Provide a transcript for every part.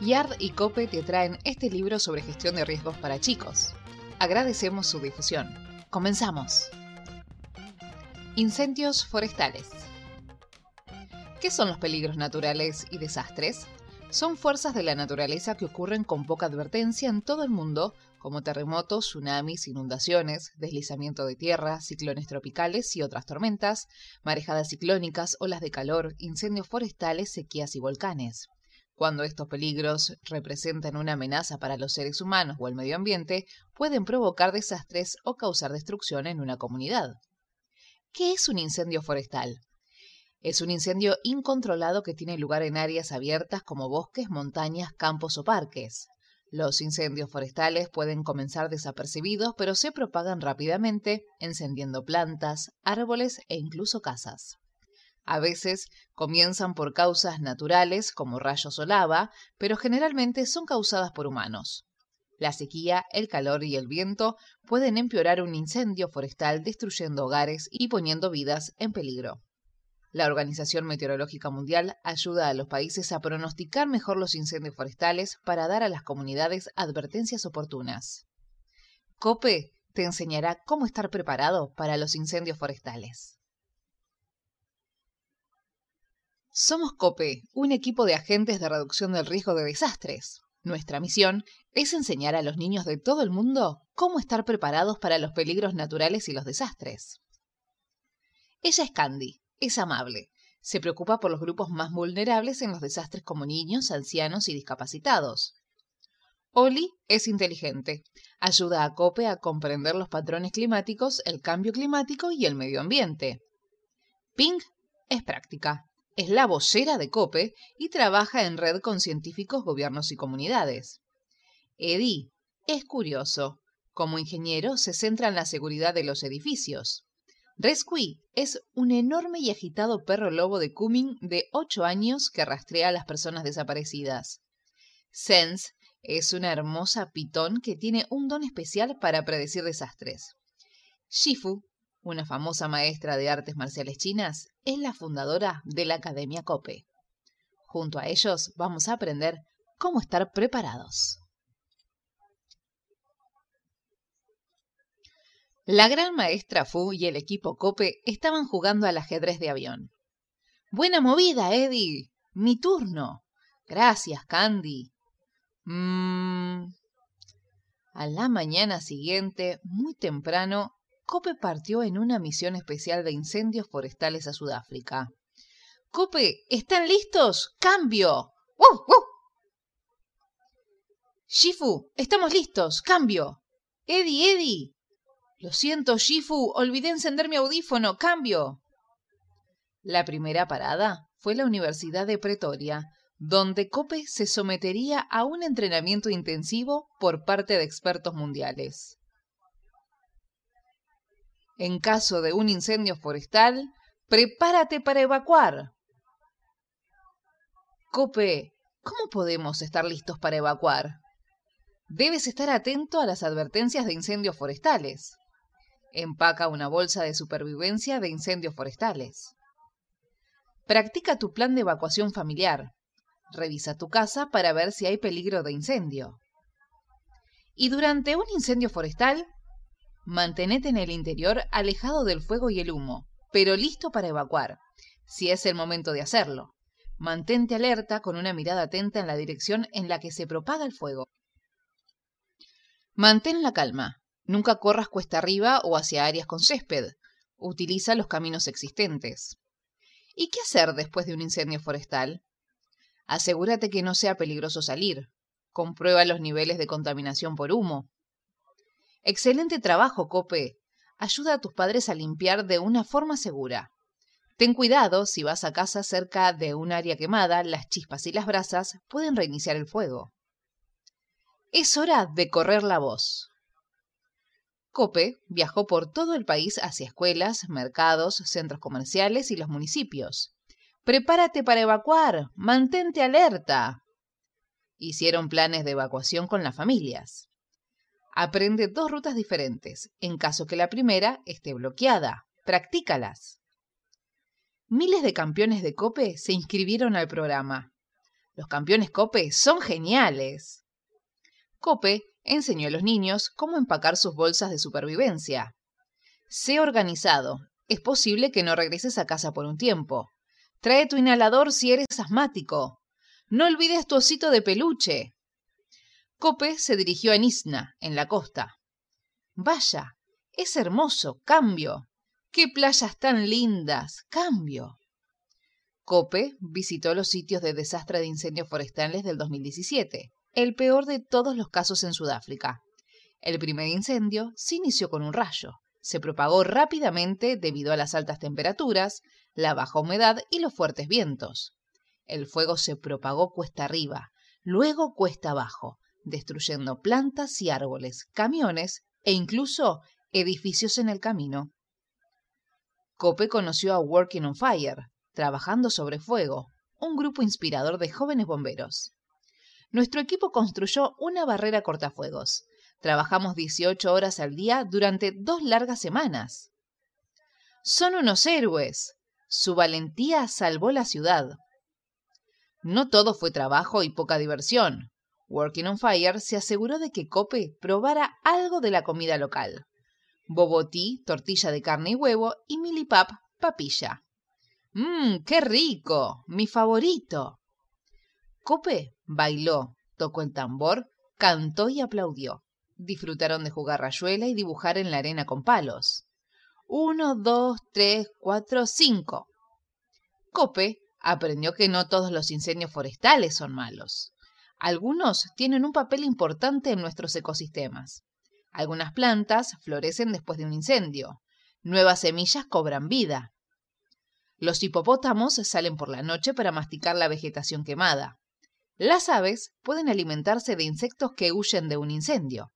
YARD y COPE te traen este libro sobre gestión de riesgos para chicos. Agradecemos su difusión. Comenzamos. Incendios forestales. ¿Qué son los peligros naturales y desastres? Son fuerzas de la naturaleza que ocurren con poca advertencia en todo el mundo, como terremotos, tsunamis, inundaciones, deslizamiento de tierra, ciclones tropicales y otras tormentas, marejadas ciclónicas, olas de calor, incendios forestales, sequías y volcanes. Cuando estos peligros representan una amenaza para los seres humanos o el medio ambiente, pueden provocar desastres o causar destrucción en una comunidad. ¿Qué es un incendio forestal? Es un incendio incontrolado que tiene lugar en áreas abiertas como bosques, montañas, campos o parques. Los incendios forestales pueden comenzar desapercibidos, pero se propagan rápidamente, encendiendo plantas, árboles e incluso casas. A veces comienzan por causas naturales como rayos o lava, pero generalmente son causadas por humanos. La sequía, el calor y el viento pueden empeorar un incendio forestal destruyendo hogares y poniendo vidas en peligro. La Organización Meteorológica Mundial ayuda a los países a pronosticar mejor los incendios forestales para dar a las comunidades advertencias oportunas. COPE te enseñará cómo estar preparado para los incendios forestales. Somos COPE, un equipo de agentes de reducción del riesgo de desastres. Nuestra misión es enseñar a los niños de todo el mundo cómo estar preparados para los peligros naturales y los desastres. Ella es Candy, es amable, se preocupa por los grupos más vulnerables en los desastres como niños, ancianos y discapacitados. Oli es inteligente, ayuda a COPE a comprender los patrones climáticos, el cambio climático y el medio ambiente. Pink es práctica, es la vocera de COPE y trabaja en red con científicos, gobiernos y comunidades. Eddie es curioso. Como ingeniero se centra en la seguridad de los edificios. Rescue es un enorme y agitado perro lobo de Cumming de 8 años que rastrea a las personas desaparecidas. Sense es una hermosa pitón que tiene un don especial para predecir desastres. Shifu una famosa maestra de artes marciales chinas, es la fundadora de la Academia Cope. Junto a ellos vamos a aprender cómo estar preparados. La gran maestra Fu y el equipo Cope estaban jugando al ajedrez de avión. Buena movida, Eddie. Mi turno. Gracias, Candy. Mmm. A la mañana siguiente, muy temprano, Cope partió en una misión especial de incendios forestales a Sudáfrica. Cope, ¿están listos? ¡Cambio! ¡Woo, Shifu, estamos listos. Cambio. Eddie, Eddie. Lo siento, Shifu, olvidé encender mi audífono. Cambio. La primera parada fue la Universidad de Pretoria, donde Cope se sometería a un entrenamiento intensivo por parte de expertos mundiales. En caso de un incendio forestal, prepárate para evacuar. Cope, ¿cómo podemos estar listos para evacuar? Debes estar atento a las advertencias de incendios forestales. Empaca una bolsa de supervivencia de incendios forestales. Practica tu plan de evacuación familiar. Revisa tu casa para ver si hay peligro de incendio. Y durante un incendio forestal, Mantenete en el interior alejado del fuego y el humo, pero listo para evacuar, si es el momento de hacerlo. Mantente alerta con una mirada atenta en la dirección en la que se propaga el fuego. Mantén la calma. Nunca corras cuesta arriba o hacia áreas con césped. Utiliza los caminos existentes. ¿Y qué hacer después de un incendio forestal? Asegúrate que no sea peligroso salir. Comprueba los niveles de contaminación por humo. Excelente trabajo, Cope. Ayuda a tus padres a limpiar de una forma segura. Ten cuidado, si vas a casa cerca de un área quemada, las chispas y las brasas pueden reiniciar el fuego. Es hora de correr la voz. Cope viajó por todo el país hacia escuelas, mercados, centros comerciales y los municipios. Prepárate para evacuar, mantente alerta. Hicieron planes de evacuación con las familias. Aprende dos rutas diferentes, en caso que la primera esté bloqueada. Practícalas. Miles de campeones de COPE se inscribieron al programa. Los campeones Cope son geniales. Cope enseñó a los niños cómo empacar sus bolsas de supervivencia. Sé organizado. Es posible que no regreses a casa por un tiempo. Trae tu inhalador si eres asmático. No olvides tu osito de peluche. Cope se dirigió a Nisna, en la costa. Vaya, es hermoso, cambio. ¡Qué playas tan lindas! ¡Cambio! Cope visitó los sitios de desastre de incendios forestales del 2017, el peor de todos los casos en Sudáfrica. El primer incendio se inició con un rayo. Se propagó rápidamente debido a las altas temperaturas, la baja humedad y los fuertes vientos. El fuego se propagó cuesta arriba, luego cuesta abajo, destruyendo plantas y árboles, camiones e incluso edificios en el camino. Cope conoció a Working on Fire, trabajando sobre fuego, un grupo inspirador de jóvenes bomberos. Nuestro equipo construyó una barrera cortafuegos. Trabajamos 18 horas al día durante dos largas semanas. Son unos héroes. Su valentía salvó la ciudad. No todo fue trabajo y poca diversión. Working on Fire se aseguró de que Cope probara algo de la comida local. Bobotí, tortilla de carne y huevo, y Milipap, papilla. ¡Mmm, qué rico! ¡Mi favorito! Cope bailó, tocó el tambor, cantó y aplaudió. Disfrutaron de jugar rayuela y dibujar en la arena con palos. Uno, dos, tres, cuatro, cinco. Cope aprendió que no todos los incendios forestales son malos. Algunos tienen un papel importante en nuestros ecosistemas. Algunas plantas florecen después de un incendio. Nuevas semillas cobran vida. Los hipopótamos salen por la noche para masticar la vegetación quemada. Las aves pueden alimentarse de insectos que huyen de un incendio.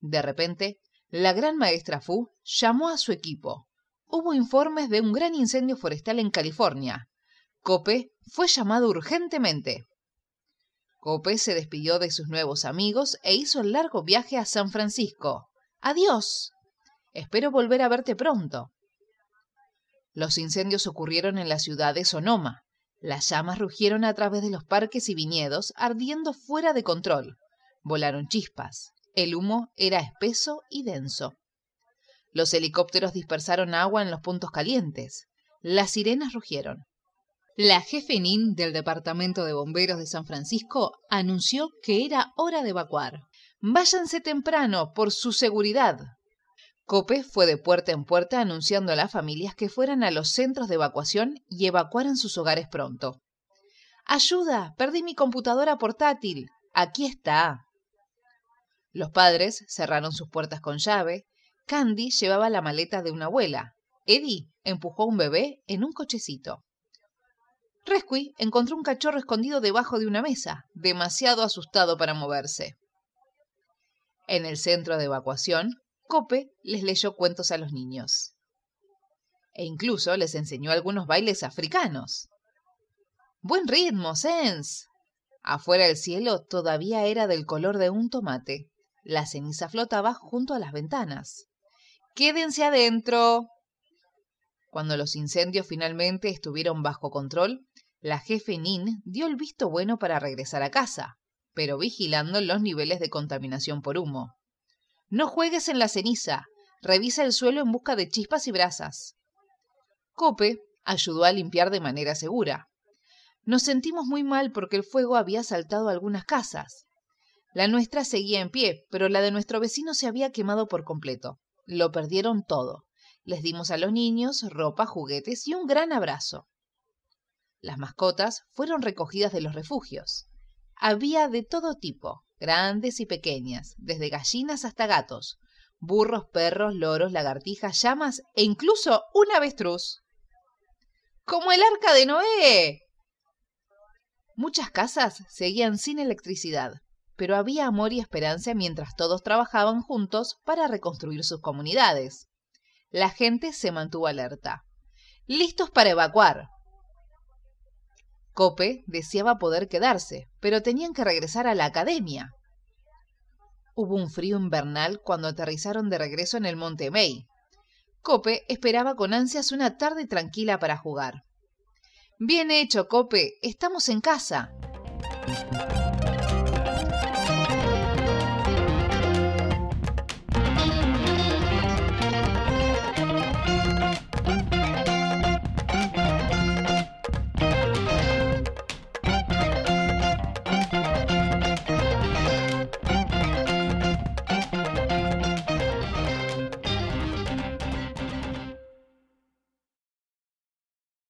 De repente, la gran maestra Fu llamó a su equipo. Hubo informes de un gran incendio forestal en California. Cope fue llamado urgentemente. Cope se despidió de sus nuevos amigos e hizo el largo viaje a San Francisco. Adiós. Espero volver a verte pronto. Los incendios ocurrieron en la ciudad de Sonoma. Las llamas rugieron a través de los parques y viñedos, ardiendo fuera de control. Volaron chispas. El humo era espeso y denso. Los helicópteros dispersaron agua en los puntos calientes. Las sirenas rugieron. La jefe NIN del Departamento de Bomberos de San Francisco anunció que era hora de evacuar. Váyanse temprano, por su seguridad, Cope fue de puerta en puerta anunciando a las familias que fueran a los centros de evacuación y evacuaran sus hogares pronto. ¡Ayuda! Perdí mi computadora portátil. Aquí está. Los padres cerraron sus puertas con llave. Candy llevaba la maleta de una abuela. Eddie empujó a un bebé en un cochecito. Resqui encontró un cachorro escondido debajo de una mesa, demasiado asustado para moverse. En el centro de evacuación, Cope les leyó cuentos a los niños. E incluso les enseñó algunos bailes africanos. Buen ritmo, Sens. Afuera el cielo todavía era del color de un tomate. La ceniza flotaba junto a las ventanas. Quédense adentro. Cuando los incendios finalmente estuvieron bajo control, la jefe Nin dio el visto bueno para regresar a casa, pero vigilando los niveles de contaminación por humo. No juegues en la ceniza. Revisa el suelo en busca de chispas y brasas. Cope ayudó a limpiar de manera segura. Nos sentimos muy mal porque el fuego había saltado algunas casas. La nuestra seguía en pie, pero la de nuestro vecino se había quemado por completo. Lo perdieron todo. Les dimos a los niños ropa, juguetes y un gran abrazo. Las mascotas fueron recogidas de los refugios. Había de todo tipo, grandes y pequeñas, desde gallinas hasta gatos, burros, perros, loros, lagartijas, llamas e incluso un avestruz. ¡Como el arca de Noé! Muchas casas seguían sin electricidad, pero había amor y esperanza mientras todos trabajaban juntos para reconstruir sus comunidades. La gente se mantuvo alerta. Listos para evacuar, Cope deseaba poder quedarse, pero tenían que regresar a la academia. Hubo un frío invernal cuando aterrizaron de regreso en el Monte May. Cope esperaba con ansias una tarde tranquila para jugar. Bien hecho, Cope, estamos en casa.